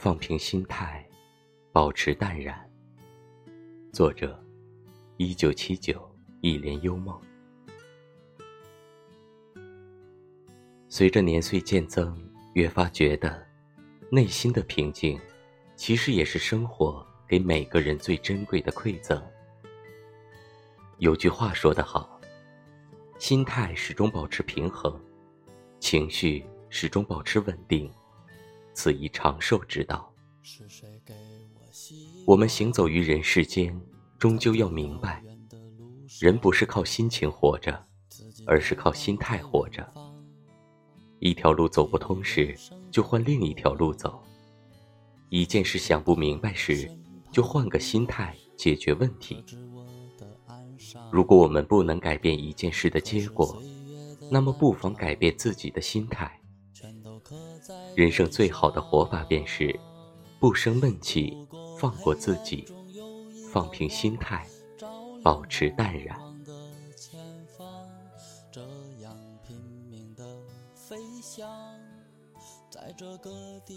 放平心态，保持淡然。作者：一九七九一帘幽梦。随着年岁渐增，越发觉得，内心的平静，其实也是生活给每个人最珍贵的馈赠。有句话说得好，心态始终保持平衡，情绪始终保持稳定，此一长寿之道。我们行走于人世间，终究要明白，人不是靠心情活着，而是靠心态活着。一条路走不通时，就换另一条路走；一件事想不明白时，就换个心态解决问题。如果我们不能改变一件事的结果，那么不妨改变自己的心态。人生最好的活法便是不生闷气，放过自己，放平心态，保持淡然。飞翔在这个地